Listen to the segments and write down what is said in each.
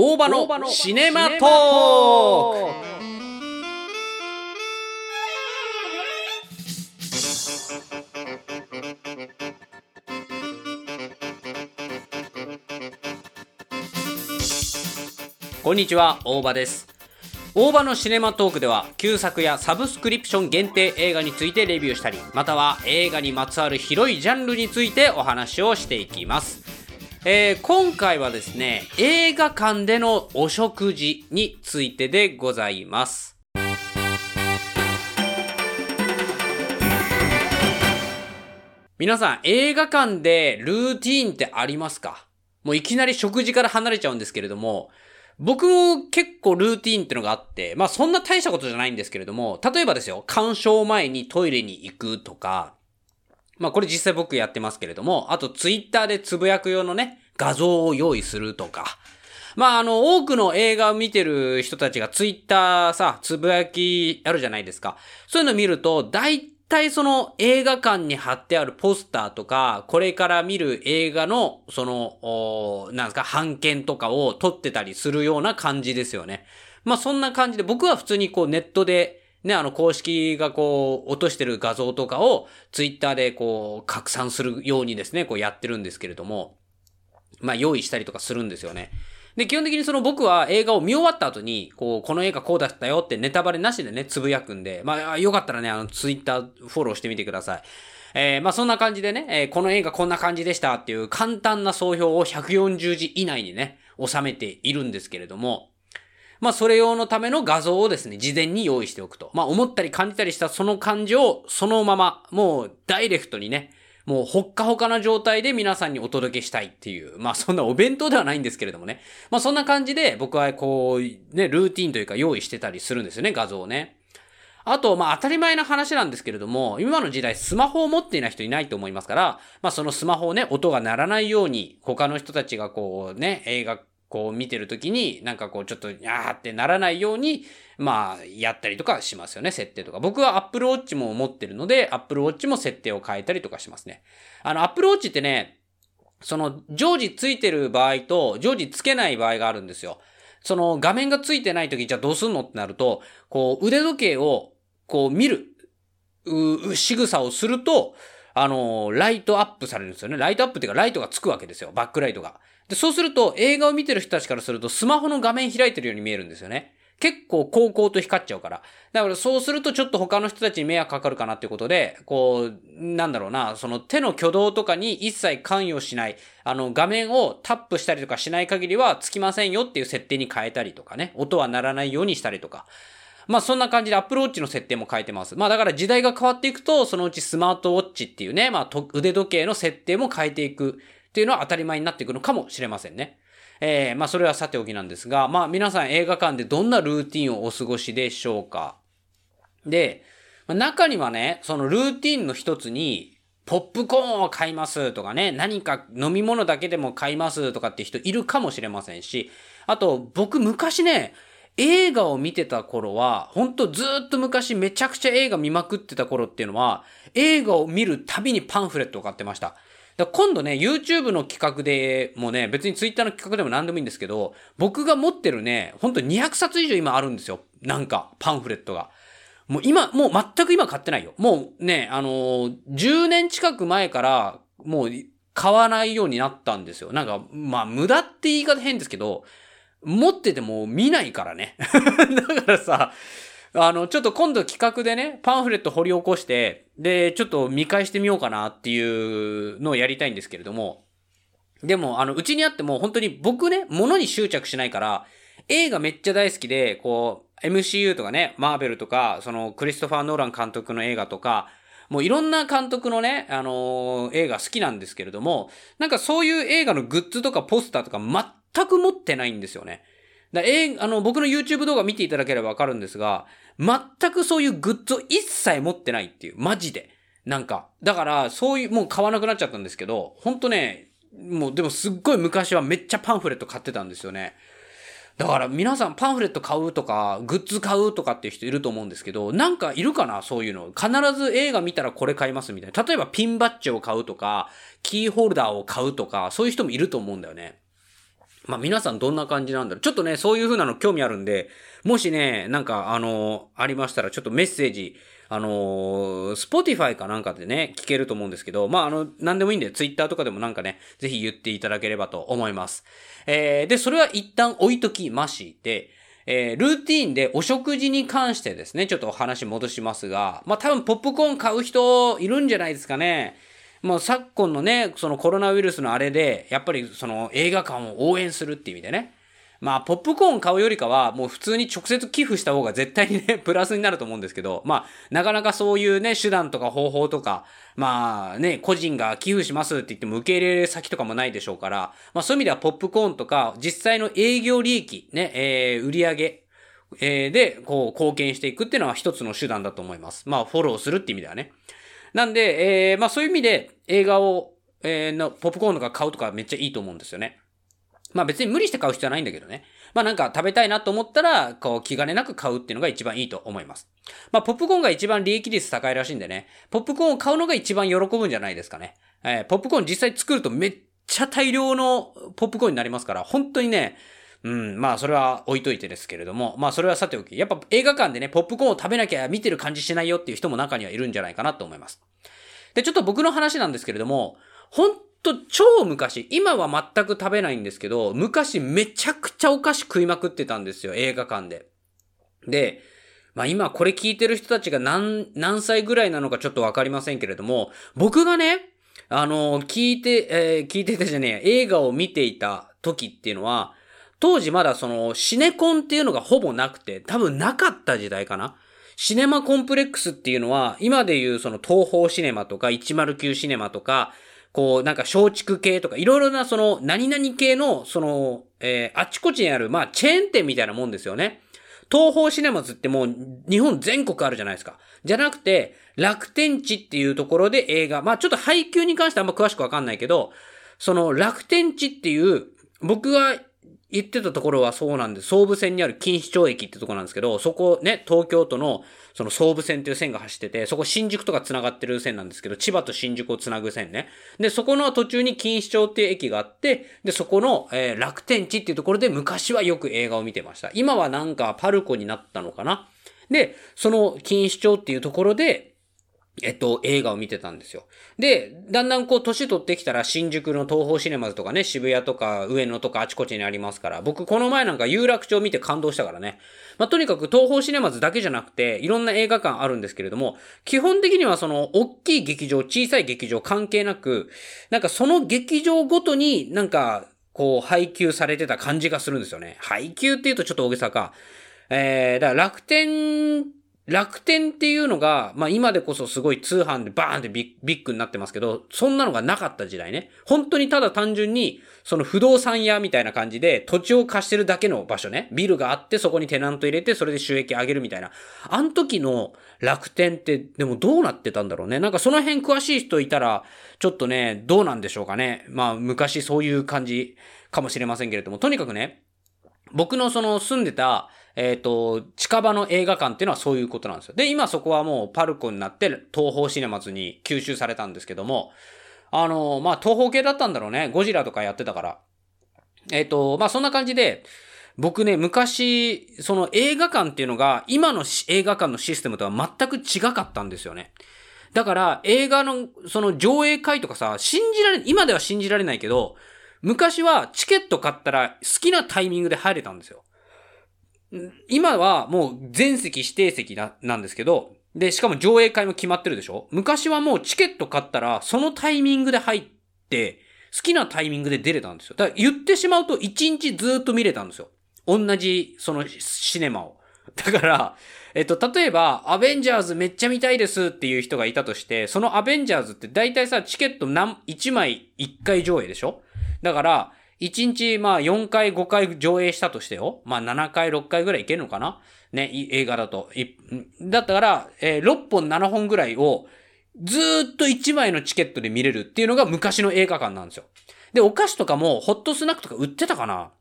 大場のシネマトークこんにちは、大場です。大場のシネマトークでは、旧作やサブスクリプション限定映画についてレビューしたり、または映画にまつわる広いジャンルについてお話をしていきます。えー今回はですね、映画館でのお食事についてでございます。皆さん、映画館でルーティーンってありますか？もういきなり食事から離れちゃうんですけれども、僕も結構ルーティーンってのがあって、まあそんな大したことじゃないんですけれども、例えばですよ、鑑賞前にトイレに行くとか、まあこれ実際僕やってますけれども、あとツイッターでつぶやく用のね、画像を用意するとか、まああの、多くの映画を見てる人たちがツイッターさ、つぶやきあるじゃないですか。そういうの見ると、大体その映画館に貼ってあるポスターとか、これから見る映画の、その、おなんですか、版権とかを撮ってたりするような感じですよね。まあそんな感じで、僕は普通にこうネットで、ね、あの公式がこう落としてる画像とかをツイッターでこう拡散するようにですね、こうやってるんですけれども、まあ用意したりとかするんですよね。で、基本的にその僕は映画を見終わった後に、こう、この映画こうだったよってネタバレなしでね、つぶやくんで、まあ、よかったらね、あの、ツイッターフォローしてみてください。えー、まあそんな感じでね、えーこの映画こんな感じでしたっていう簡単な総評を140字以内にね、収めているんですけれども、まあそれ用のための画像をですね、事前に用意しておくと。まあ思ったり感じたりしたその感じをそのまま、もうダイレクトにね、もうほっかほかな状態で皆さんにお届けしたいっていう、まあそんなお弁当ではないんですけれどもね。まあそんな感じで僕はこう、ね、ルーティンというか用意してたりするんですよね、画像をね。あと、まあ当たり前な話なんですけれども、今の時代スマホを持っていない人いないと思いますから、まあそのスマホをね、音が鳴らないように、他の人たちがこうね、映画こう見てるときに、なんかこうちょっと、あーってならないように、まあ、やったりとかしますよね、設定とか。僕は Apple Watch も持ってるので、Apple Watch も設定を変えたりとかしますね。あの、Apple Watch ってね、その、常時ついてる場合と、常時つけない場合があるんですよ。その、画面がついてないとき、じゃあどうすんのってなると、こう、腕時計を、こう、見る、う仕草をすると、あの、ライトアップされるんですよね。ライトアップっていうか、ライトがつくわけですよ。バックライトが。で、そうすると、映画を見てる人たちからすると、スマホの画面開いてるように見えるんですよね。結構、高々と光っちゃうから。だから、そうすると、ちょっと他の人たちに迷惑かかるかなっていうことで、こう、なんだろうな、その手の挙動とかに一切関与しない、あの、画面をタップしたりとかしない限りは、つきませんよっていう設定に変えたりとかね、音は鳴らないようにしたりとか。まあそんな感じで Apple Watch の設定も変えてます。まあだから時代が変わっていくと、そのうちスマートウォッチっていうね、まあ腕時計の設定も変えていくっていうのは当たり前になっていくのかもしれませんね。えー、まあそれはさておきなんですが、まあ皆さん映画館でどんなルーティンをお過ごしでしょうかで、ま中にはね、そのルーティンの一つに、ポップコーンを買いますとかね、何か飲み物だけでも買いますとかって人いるかもしれませんし、あと僕昔ね、映画を見てた頃は、ほんとずっと昔めちゃくちゃ映画見まくってた頃っていうのは、映画を見るたびにパンフレットを買ってました。だ今度ね、YouTube の企画でもね、別に Twitter の企画でも何でもいいんですけど、僕が持ってるね、ほんと200冊以上今あるんですよ。なんか、パンフレットが。もう今、もう全く今買ってないよ。もうね、あのー10年近く前から、もう買わないようになったんですよ。なんか、まあ、無駄って言い方変ですけど、持ってても見ないからね。だからさ、あの、ちょっと今度企画でね、パンフレット掘り起こして、で、ちょっと見返してみようかなっていうのをやりたいんですけれども、でも、あの、うちにあっても本当に僕ね、物に執着しないから、映画めっちゃ大好きで、こう、MCU とかね、マーベルとか、その、クリストファー・ノーラン監督の映画とか、もういろんな監督のね、あのー映画好きなんですけれども、なんかそういう映画のグッズとかポスターとか全く持ってないんですよね。だえあの、僕の YouTube 動画見ていただければわかるんですが、全くそういうグッズを一切持ってないっていう、マジで。なんか、だから、そういう、もう買わなくなっちゃったんですけど、ほんとね、もうでもすっごい昔はめっちゃパンフレット買ってたんですよね。だから皆さんパンフレット買うとか、グッズ買うとかっていう人いると思うんですけど、なんかいるかなそういうの。必ず映画見たらこれ買いますみたいな。例えばピンバッジを買うとか、キーホルダーを買うとか、そういう人もいると思うんだよね。まあ皆さんどんな感じなんだろう。ちょっとね、そういう風なの興味あるんで、もしね、なんかあのありましたらちょっとメッセージ、あのー、スポティファイかなんかでね、聞けると思うんですけど、まああの、なんでもいいんで、ツイッターとかでもなんかね、ぜひ言っていただければと思います。えー、で、それは一旦置いときまして、えー、ルーティーンでお食事に関してですね、ちょっとお話戻しますが、まあ多分ポップコーン買う人いるんじゃないですかね。もう昨今のね、そのコロナウイルスのあれで、やっぱりその映画館を応援するっていう意味でね。まあ、ポップコーン買うよりかは、もう普通に直接寄付した方が絶対にね、プラスになると思うんですけど、まあ、なかなかそういうね、手段とか方法とか、まあね、個人が寄付しますって言っても受け入れ先とかもないでしょうから、まあそういう意味ではポップコーンとか、実際の営業利益、ね、えー、売り上げえー、で、こう、貢献していくっていうのは一つの手段だと思います。まあ、フォローするって意味ではね。なんで、えー、まあそういう意味で映画を、えー、の、ポップコーンとか買うとかめっちゃいいと思うんですよね。まあ別に無理して買う必要はないんだけどね。まあなんか食べたいなと思ったら、こう気兼ねなく買うっていうのが一番いいと思います。まあポップコーンが一番利益率高いらしいんでね。ポップコーンを買うのが一番喜ぶんじゃないですかね。えー、ポップコーン実際作るとめっちゃ大量のポップコーンになりますから、本当にね、うん、まあそれは置いといてですけれども、まあそれはさておき、やっぱ映画館でね、ポップコーンを食べなきゃ見てる感じしないよっていう人も中にはいるんじゃないかなと思います。で、ちょっと僕の話なんですけれども、本当超昔、今は全く食べないんですけど、昔めちゃくちゃお菓子食いまくってたんですよ、映画館で。で、まあ今これ聞いてる人たちが何、何歳ぐらいなのかちょっとわかりませんけれども、僕がね、あの、聞いて、えー、聞いてたじゃねえ、映画を見ていた時っていうのは、当時まだそのシネコンっていうのがほぼなくて、多分なかった時代かな。シネマコンプレックスっていうのは、今でいうその東方シネマとか109シネマとか、こう、なんか松竹系とか、いろいろなその、何々系の、その、えー、あちこちにある、まあ、チェーン店みたいなもんですよね。東方シネマズってもう、日本全国あるじゃないですか。じゃなくて、楽天地っていうところで映画、まあ、ちょっと配給に関してあんま詳しくわかんないけど、その楽天地っていう、僕が言ってたところはそうなんです。総武線にある錦糸町駅ってとこなんですけど、そこね、東京都のその総武線っていう線が走ってて、そこ新宿とか繋がってる線なんですけど、千葉と新宿を繋ぐ線ね。で、そこの途中に錦糸町っていう駅があって、で、そこの、えー、楽天地っていうところで昔はよく映画を見てました。今はなんかパルコになったのかなで、その錦糸町っていうところで、えっと、映画を見てたんですよ。で、だんだんこう、年取ってきたら、新宿の東方シネマズとかね、渋谷とか上野とかあちこちにありますから、僕この前なんか有楽町見て感動したからね。まあ、とにかく東方シネマズだけじゃなくて、いろんな映画館あるんですけれども、基本的にはその、大きい劇場、小さい劇場関係なく、なんかその劇場ごとになんか、こう、配給されてた感じがするんですよね。配給って言うとちょっと大げさか。えー、だから楽天楽天っていうのが、まあ今でこそすごい通販でバーンってビッグになってますけど、そんなのがなかった時代ね。本当にただ単純に、その不動産屋みたいな感じで土地を貸してるだけの場所ね。ビルがあってそこにテナント入れてそれで収益上げるみたいな。あの時の楽天ってでもどうなってたんだろうね。なんかその辺詳しい人いたら、ちょっとね、どうなんでしょうかね。まあ昔そういう感じかもしれませんけれども、とにかくね、僕のその住んでた、えっ、ー、と、近場の映画館っていうのはそういうことなんですよ。で、今そこはもうパルコになって東方シネマズに吸収されたんですけども、あの、まあ、東方系だったんだろうね。ゴジラとかやってたから。えっ、ー、と、まあ、そんな感じで、僕ね、昔、その映画館っていうのが、今の映画館のシステムとは全く違かったんですよね。だから、映画の、その上映会とかさ、信じられ、今では信じられないけど、昔はチケット買ったら好きなタイミングで入れたんですよ。今はもう全席指定席ななんですけど、で、しかも上映会も決まってるでしょ？昔はもうチケット買ったらそのタイミングで入って、好きなタイミングで出れたんですよ。だから言ってしまうと1日ずっと見れたんですよ。同じそのシネマを。だから、えっと、例えば、アベンジャーズめっちゃ見たいですっていう人がいたとして、そのアベンジャーズって大体さ、チケット何、1枚1回上映でしょ？だから、1日、まあ4回、5回上映したとしてよ。まあ7回、6回ぐらいいけるのかな？ね、映画だと。だったから、えー、6本、7本ぐらいを、ずっと1枚のチケットで見れるっていうのが昔の映画館なんですよ。で、お菓子とかも、ホットスナックとか売ってたかな？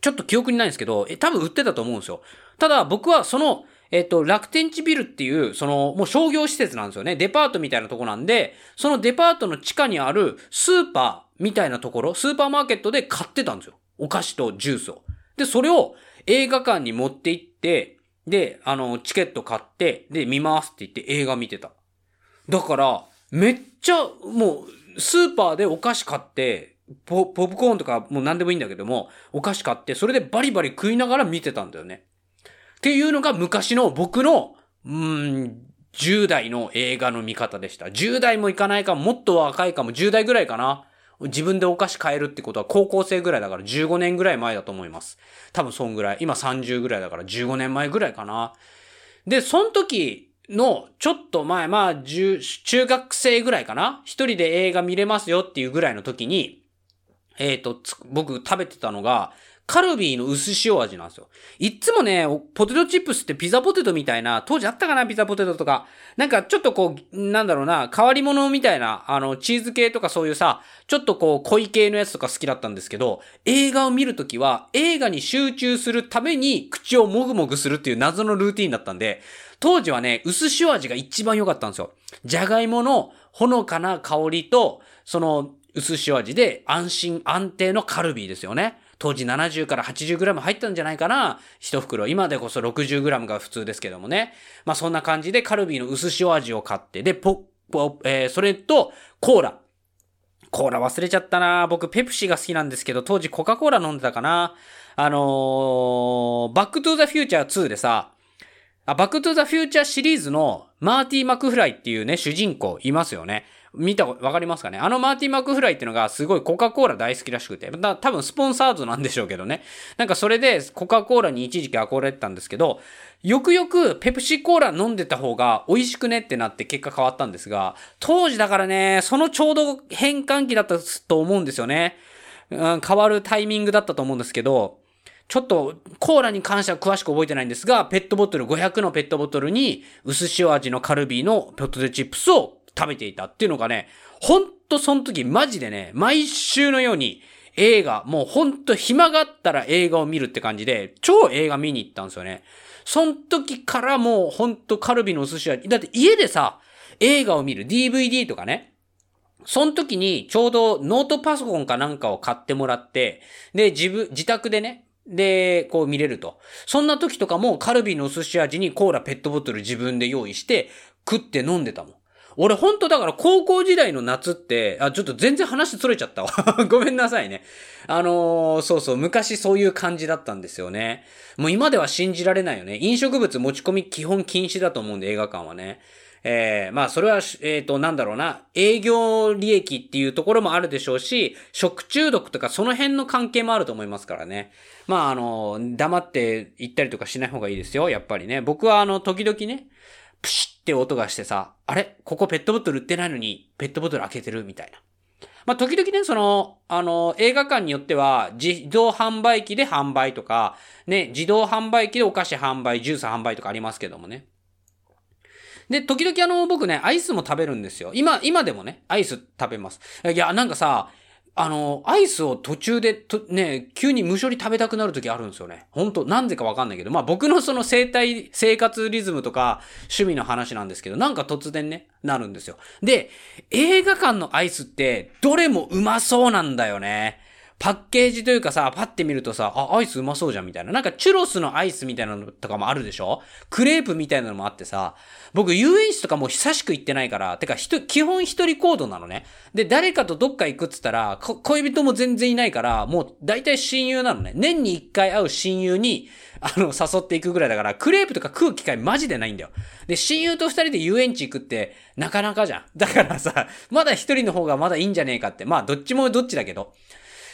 ちょっと記憶にないんですけど、え、多分売ってたと思うんですよ。ただ、僕はその、えっと、楽天地ビルっていう、その、もう商業施設なんですよね。デパートみたいなとこなんで、そのデパートの地下にあるスーパーみたいなところ、スーパーマーケットで買ってたんですよ。お菓子とジュースを。で、それを映画館に持って行って、で、あの、チケット買って、で、見ますって言って映画見てた。だから、めっちゃ、もう、スーパーでお菓子買って、ポポップコーンとかもう何でもいいんだけども、お菓子買って、それでバリバリ食いながら見てたんだよね。っていうのが昔の僕の、うん、10代の映画の見方でした。10代もいかないかも、もっと若いかも、10代ぐらいかな。自分でお菓子買えるってことは高校生ぐらいだから15年ぐらい前だと思います。多分そんぐらい。今30ぐらいだから15年前ぐらいかな。で、その時のちょっと前、まあ、中学生ぐらいかな一人で映画見れますよっていうぐらいの時に、えっ、ー、と、僕食べてたのが、カルビーの薄塩味なんですよ。いっつもね、ポテトチップスってピザポテトみたいな、当時あったかな、ピザポテトとか。なんかちょっとこう、なんだろうな、変わり物みたいな、あの、チーズ系とかそういうさ、ちょっとこう、濃い系のやつとか好きだったんですけど、映画を見るときは、映画に集中するために口をもぐもぐするっていう謎のルーティンだったんで、当時はね、薄塩味が一番良かったんですよ。じゃがいものほのかな香りと、その、薄塩味で安心安定のカルビーですよね。当時70から 80g 入ったんじゃないかな一袋。今でこそ 60g が普通ですけどもね。まあそんな感じでカルビーの薄塩味を買って、で、ポポ、えー、それとコーラ。コーラ忘れちゃったな僕ペプシが好きなんですけど、当時コカ・コーラ飲んでたかなあのー、バックトゥーザフューチャー2でさ、あ、バックトゥザフューチャーシリーズのマーティ・マクフライっていうね、主人公いますよね。見た、わかりますかね？あのマーティン・マクフライっていうのがすごいコカ・コーラ大好きらしくて、た多分スポンサーズなんでしょうけどね。なんかそれでコカ・コーラに一時期憧れてたんですけど、よくよくペプシコーラ飲んでた方が美味しくねってなって結果変わったんですが、当時だからね、そのちょうど変換期だったと思うんですよね。うん、変わるタイミングだったと思うんですけど、ちょっとコーラに関しては詳しく覚えてないんですが、ペットボトル、500のペットボトルに薄塩味のカルビーのポテトチップスを食べていたっていうのがね、ほんとその時マジでね、毎週のように映画、もうほんと暇があったら映画を見るって感じで、超映画見に行ったんですよね。その時からもうほんとカルビのお寿司は、だって家でさ、映画を見る DVD とかね、その時にちょうどノートパソコンかなんかを買ってもらって、で、自分、自宅でね、で、こう見れると。そんな時とかもカルビのお寿司味にコーラペットボトル自分で用意して食って飲んでたもん。俺ほんとだから高校時代の夏って、あ、ちょっと全然話それちゃったわ。ごめんなさいね。あのー、そうそう、昔そういう感じだったんですよね。もう今では信じられないよね。飲食物持ち込み基本禁止だと思うんで、映画館はね。えー、まあ、それは、えっ、ー、と、なんだろうな、営業利益っていうところもあるでしょうし、食中毒とかその辺の関係もあると思いますからね。まあ、あの、黙って行ったりとかしない方がいいですよ、やっぱりね。僕はあの、時々ね、プシって音がしてさ、あれ？ここペットボトル売ってないのに、ペットボトル開けてるみたいな。まあ、時々ね、その、あの、映画館によっては、自動販売機で販売とか、ね、自動販売機でお菓子販売、ジュース販売とかありますけどもね。で、時々あの、僕ね、アイスも食べるんですよ。今、今でもね、アイス食べます。いや、なんかさ、あの、アイスを途中で、と、ね、急に無性に食べたくなる時あるんですよね。本当なんでかわかんないけど、まあ僕のその生態、生活リズムとか趣味の話なんですけど、なんか突然ね、なるんですよ。で、映画館のアイスって、どれもうまそうなんだよね。パッケージというかさ、パッて見るとさ、あ、アイスうまそうじゃんみたいな。なんかチュロスのアイスみたいなのとかもあるでしょ？クレープみたいなのもあってさ、僕遊園地とかもう久しく行ってないから、てか基本一人行動なのね。で、誰かとどっか行くっつったら、恋人も全然いないから、もう大体親友なのね。年に一回会う親友に、あの、誘っていくぐらいだから、クレープとか食う機会マジでないんだよ。で、親友と二人で遊園地行くって、なかなかじゃん。だからさ、まだ一人の方がまだいいんじゃねえかって。まあ、どっちもどっちだけど。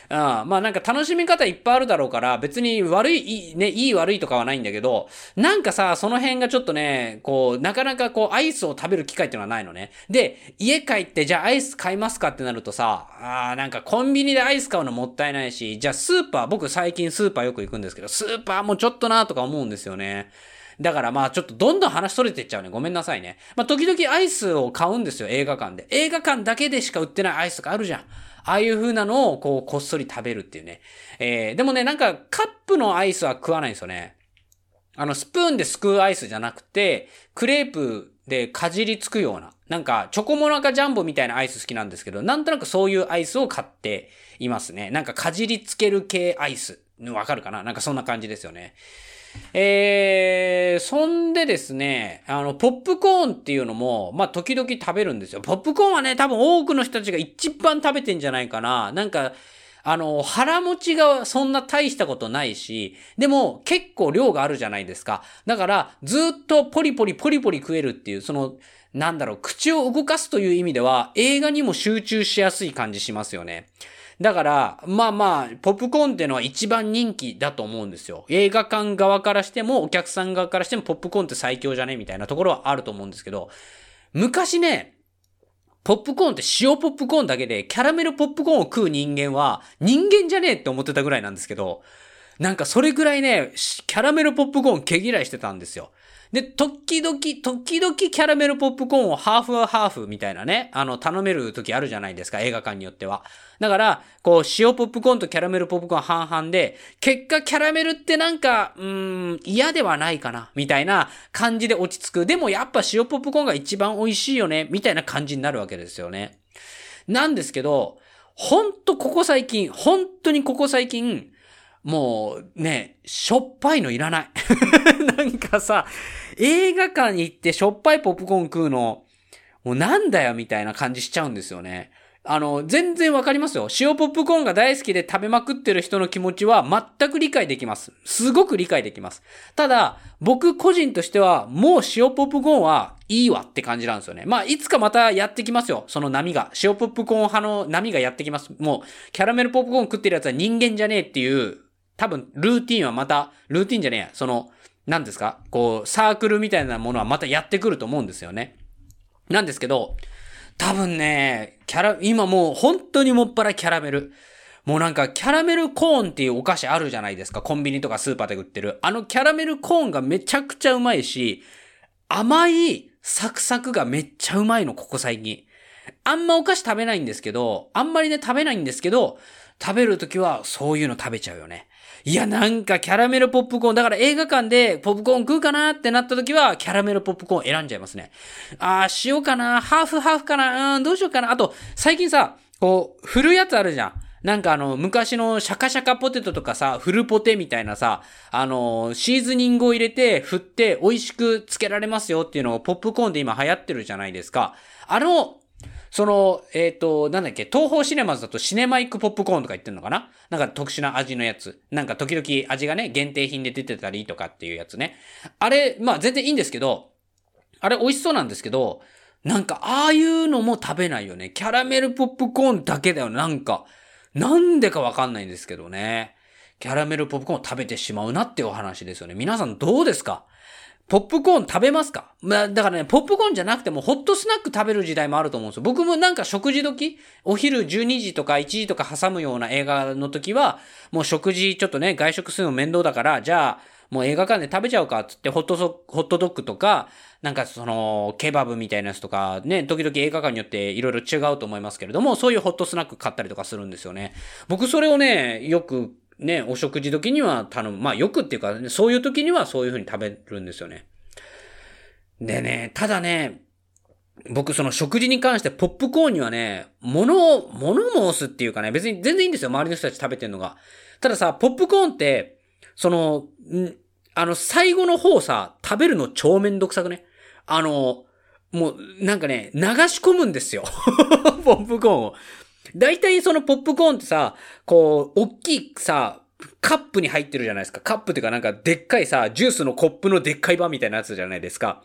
あまあなんか楽しみ方いっぱいあるだろうから、別に悪い、いい、ね、いい悪いとかはないんだけど、なんかさ、その辺がちょっとね、こう、なかなかこう、アイスを食べる機会っていうのはないのね。で、家帰ってじゃあアイス買いますかってなるとさ、あなんかコンビニでアイス買うのもったいないし、じゃあスーパー、僕最近スーパーよく行くんですけど、スーパーもちょっとなとか思うんですよね。だからまあちょっとどんどん話それてっちゃうね。ごめんなさいね。まあ時々アイスを買うんですよ、映画館で。映画館だけでしか売ってないアイスとかあるじゃん。ああいう風なのをこうこっそり食べるっていうね。えー、でもね、なんかカップのアイスは食わないんですよね。あの、スプーンですくうアイスじゃなくて、クレープでかじりつくような。なんか、チョコモナカジャンボみたいなアイス好きなんですけど、なんとなくそういうアイスを買っていますね。なんか、かじりつける系アイス。わかるかな？なんかそんな感じですよね。えー、そんでですね、あの、ポップコーンっていうのも、まあ、時々食べるんですよ。ポップコーンはね、多分多くの人たちが一番食べてんじゃないかな。なんか、あの、腹持ちがそんな大したことないし、でも結構量があるじゃないですか。だから、ずっとポリポリポリポリ食えるっていう、その、なんだろう、口を動かすという意味では、映画にも集中しやすい感じしますよね。だから、まあまあ、ポップコーンっていうのは一番人気だと思うんですよ。映画館側からしても、お客さん側からしても、ポップコーンって最強じゃねみたいなところはあると思うんですけど、昔ね、ポップコーンって塩ポップコーンだけで、キャラメルポップコーンを食う人間は、人間じゃねえって思ってたぐらいなんですけど、なんかそれぐらいね、キャラメルポップコーン毛嫌いしてたんですよ。で、時々、時々キャラメルポップコーンをハーフはハーフみたいなね、あの、頼める時あるじゃないですか、映画館によっては。だから、こう、塩ポップコーンとキャラメルポップコーン半々で、結果キャラメルってなんか、うん、嫌ではないかな、みたいな感じで落ち着く。でもやっぱ塩ポップコーンが一番美味しいよね、みたいな感じになるわけですよね。なんですけど、ほんとここ最近、本当にここ最近、もうね、しょっぱいのいらない。なんかさ、映画館に行ってしょっぱいポップコーン食うの、もうなんだよみたいな感じしちゃうんですよね。あの、全然わかりますよ。塩ポップコーンが大好きで食べまくってる人の気持ちは全く理解できます。すごく理解できます。ただ、僕個人としては、もう塩ポップコーンはいいわって感じなんですよね。まあ、いつかまたやってきますよ。その波が。塩ポップコーン派の波がやってきます。もう、キャラメルポップコーン食ってるやつは人間じゃねえっていう多分、ルーティンはまた、ルーティンじゃねえや、その、何ですか？こう、サークルみたいなものはまたやってくると思うんですよね。なんですけど、多分ね、キャラ、今もう本当にもっぱらキャラメル。もうなんかキャラメルコーンっていうお菓子あるじゃないですか。コンビニとかスーパーで売ってる。あのキャラメルコーンがめちゃくちゃうまいし、甘いサクサクがめっちゃうまいの、ここ最近。あんまお菓子食べないんですけど、あんまりね食べないんですけど、食べるときはそういうの食べちゃうよね。いや、なんかキャラメルポップコーン、だから映画館でポップコーン食うかなってなった時は、キャラメルポップコーン選んじゃいますね。あー、塩かなハーフハーフかなうん、どうしようかなあと、最近さ、こう、振るやつあるじゃん。なんかあの、昔のシャカシャカポテトとかさ、フルポテみたいなさ、あの、シーズニングを入れて、振って、美味しくつけられますよっていうのをポップコーンで今流行ってるじゃないですか。あの、その、えっ、ー、と、なんだっけ、東方シネマズだとシネマイクポップコーンとか言ってんのかな？なんか特殊な味のやつ。なんか時々味がね、限定品で出てたりとかっていうやつね。あれ、まあ全然いいんですけど、あれ美味しそうなんですけど、なんかああいうのも食べないよね。キャラメルポップコーンだけだよ。なんか、なんでかわかんないんですけどね。キャラメルポップコーン食べてしまうなっていうお話ですよね。皆さんどうですか？ポップコーン食べますか？まあ、だからね、ポップコーンじゃなくてもホットスナック食べる時代もあると思うんですよ。僕もなんか食事時、お昼12時とか1時とか挟むような映画の時は、もう食事ちょっとね、外食するの面倒だから、じゃあ、もう映画館で食べちゃうかっつって、ホットソ、ホットドッグとか、なんかその、ケバブみたいなやつとか、ね、時々映画館によっていろいろ違うと思いますけれども、そういうホットスナック買ったりとかするんですよね。僕それをね、よくね、お食事時には頼む。まあよくっていうか、ね、そういう時にはそういう風に食べるんですよね。でね、ただね、僕その食事に関してポップコーンにはね、物を、物申すっていうかね、別に全然いいんですよ、周りの人たち食べてんのが。たださ、ポップコーンって、その、んあの、最後の方さ、食べるの超めんどくさくね？あの、もう、なんかね、流し込むんですよ。ポップコーンを。大体そのポップコーンってさ、こう、大きいさ、カップに入ってるじゃないですか。カップっていうかなんかでっかいさ、ジュースのコップのでっかい版みたいなやつじゃないですか。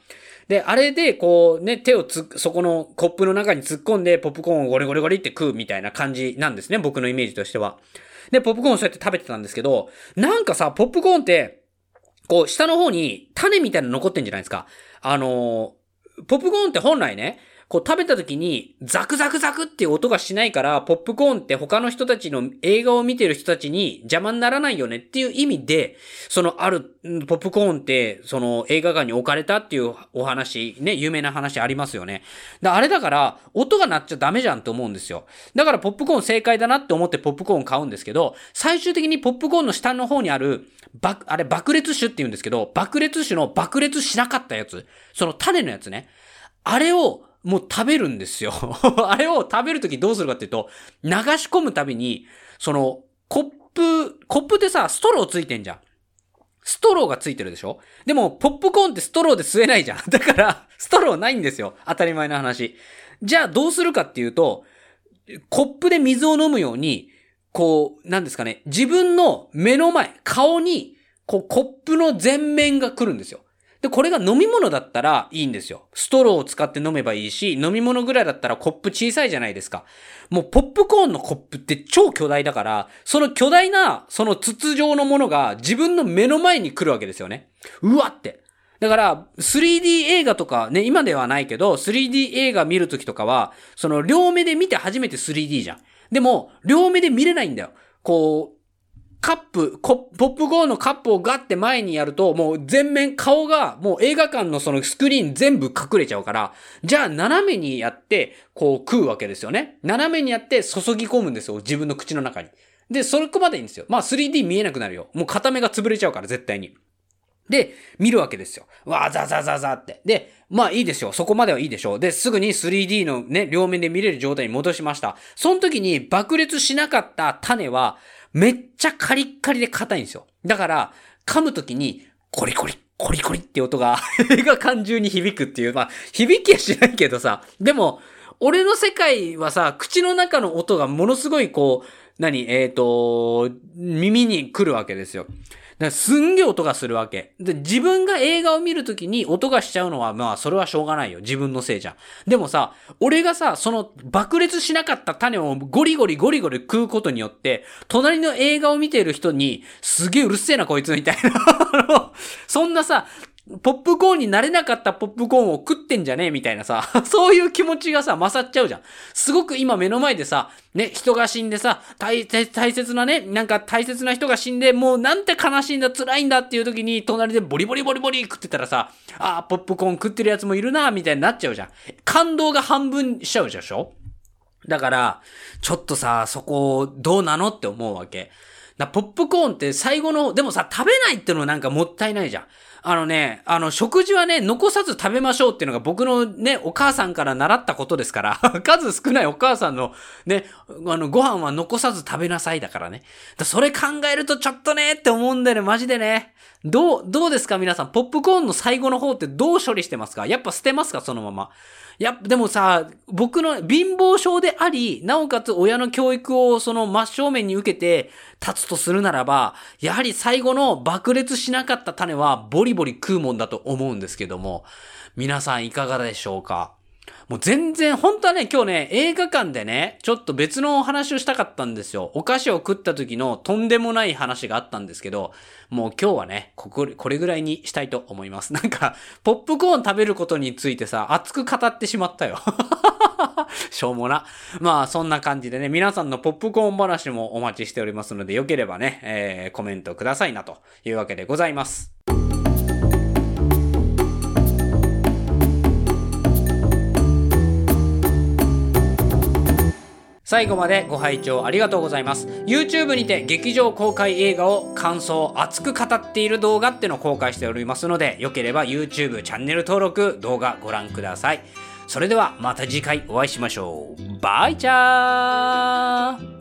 で、あれでこうね、手をつ、そこのコップの中に突っ込んでポップコーンをゴリゴリゴリって食うみたいな感じなんですね。僕のイメージとしては。で、ポップコーンそうやって食べてたんですけど、なんかさ、ポップコーンって、こう、下の方に種みたいなの残ってんじゃないですか。あのー、ポップコーンって本来ね、こう食べた時にザクザクザクっていう音がしないから、ポップコーンって他の人たちの映画を見てる人たちに邪魔にならないよねっていう意味で、そのある、ポップコーンってその映画館に置かれたっていうお話、ね、有名な話ありますよね。だあれだから、音が鳴っちゃダメじゃんと思うんですよ。だからポップコーン正解だなって思ってポップコーン買うんですけど、最終的にポップコーンの下の方にある、ば、あれ爆裂種って言うんですけど、爆裂種の爆裂しなかったやつ、その種のやつね。あれをもう食べるんですよ。あれを食べるときどうするかっていうと、流し込むたびに、その、コップ、コップってさ、ストローついてんじゃん。ストローがついてるでしょ？でも、ポップコーンってストローで吸えないじゃん。だから、ストローないんですよ。当たり前の話。じゃあ、どうするかっていうと、コップで水を飲むように、こう、なんですかね、自分の目の前、顔に、こう、コップの全面が来るんですよ。で、これが飲み物だったらいいんですよ。ストローを使って飲めばいいし、飲み物ぐらいだったらコップ小さいじゃないですか。もうポップコーンのコップって超巨大だから、その巨大な、その筒状のものが自分の目の前に来るわけですよね。うわって。だから、3D 映画とかね、今ではないけど、3D 映画見るときとかは、その両目で見て初めて 3D じゃん。でも、両目で見れないんだよ。こう、カップ、ポップコーのカップをガッて前にやると、もう全面、顔が、もう映画館のそのスクリーン全部隠れちゃうから、じゃあ斜めにやって、こう食うわけですよね。斜めにやって注ぎ込むんですよ。自分の口の中に。で、それこまでいいんですよ。まあ 3D 見えなくなるよ。もう片目が潰れちゃうから、絶対に。で、見るわけですよ。わー、ザザザザって。で、まあいいでしょう。そこまではいいでしょう。で、すぐに 3D のね、両面で見れる状態に戻しました。その時に爆裂しなかった種は、めっちゃカリッカリで硬いんですよ。だから、噛むときに、コリコリ、コリコリって音が 映画館中に響くっていう、まあ、響きはしないけどさ、でも、俺の世界はさ、口の中の音がものすごいこう、何？えっ、ー、と、耳に来るわけですよ。からすんげえ音がするわけ。で、自分が映画を見るときに音がしちゃうのは、まあ、それはしょうがないよ。自分のせいじゃん。でもさ、俺がさ、その爆裂しなかった種をゴリゴリゴリゴリ食うことによって、隣の映画を見ている人に、すげえうるせえなこいつみたいな そんなさ、ポップコーンになれなかったポップコーンを食ってんじゃね？えみたいなさ、そういう気持ちがさ、勝っちゃうじゃん。すごく今目の前でさ、ね、人が死んでさ、大大切なね、なんか大切な人が死んで、もうなんて悲しいんだ、辛いんだっていう時に、隣でボリボリボリボリ食ってたらさ、ああ、ポップコーン食ってるやつもいるな、みたいになっちゃうじゃん。感動が半分しちゃうでしょ？だから、ちょっとさ、そこ、どうなの？って思うわけ。な、ポップコーンって最後の、でもさ、食べないってのはなんかもったいないじゃん。あのね、あの、食事はね、残さず食べましょうっていうのが僕のね、お母さんから習ったことですから、数少ないお母さんのね、あの、ご飯は残さず食べなさいだからね。だそれ考えるとちょっとねって思うんだよね、マジでね。どう、どうですか皆さん、ポップコーンの最後の方ってどう処理してますか？やっぱ捨てますか？そのまま。や、でもさ、僕の貧乏症であり、なおかつ親の教育をその真正面に受けて立つとするならば、やはり最後の爆裂しなかった種はボリボリ食うもんだと思うんですけども、皆さんいかがでしょうか？もう全然、本当はね、今日ね、映画館でね、ちょっと別のお話をしたかったんですよ。お菓子を食った時のとんでもない話があったんですけど、もう今日はね、ここ、これぐらいにしたいと思います。なんか、ポップコーン食べることについてさ、熱く語ってしまったよ。しょうもな。まあ、そんな感じでね、皆さんのポップコーン話もお待ちしておりますので、よければね、えー、コメントくださいなというわけでございます。最後までご拝聴ありがとうございます。YouTube にて劇場公開映画を感想熱く語っている動画ってのを公開しておりますので、よければ YouTube チャンネル登録、動画ご覧ください。それではまた次回お会いしましょう。バイチャー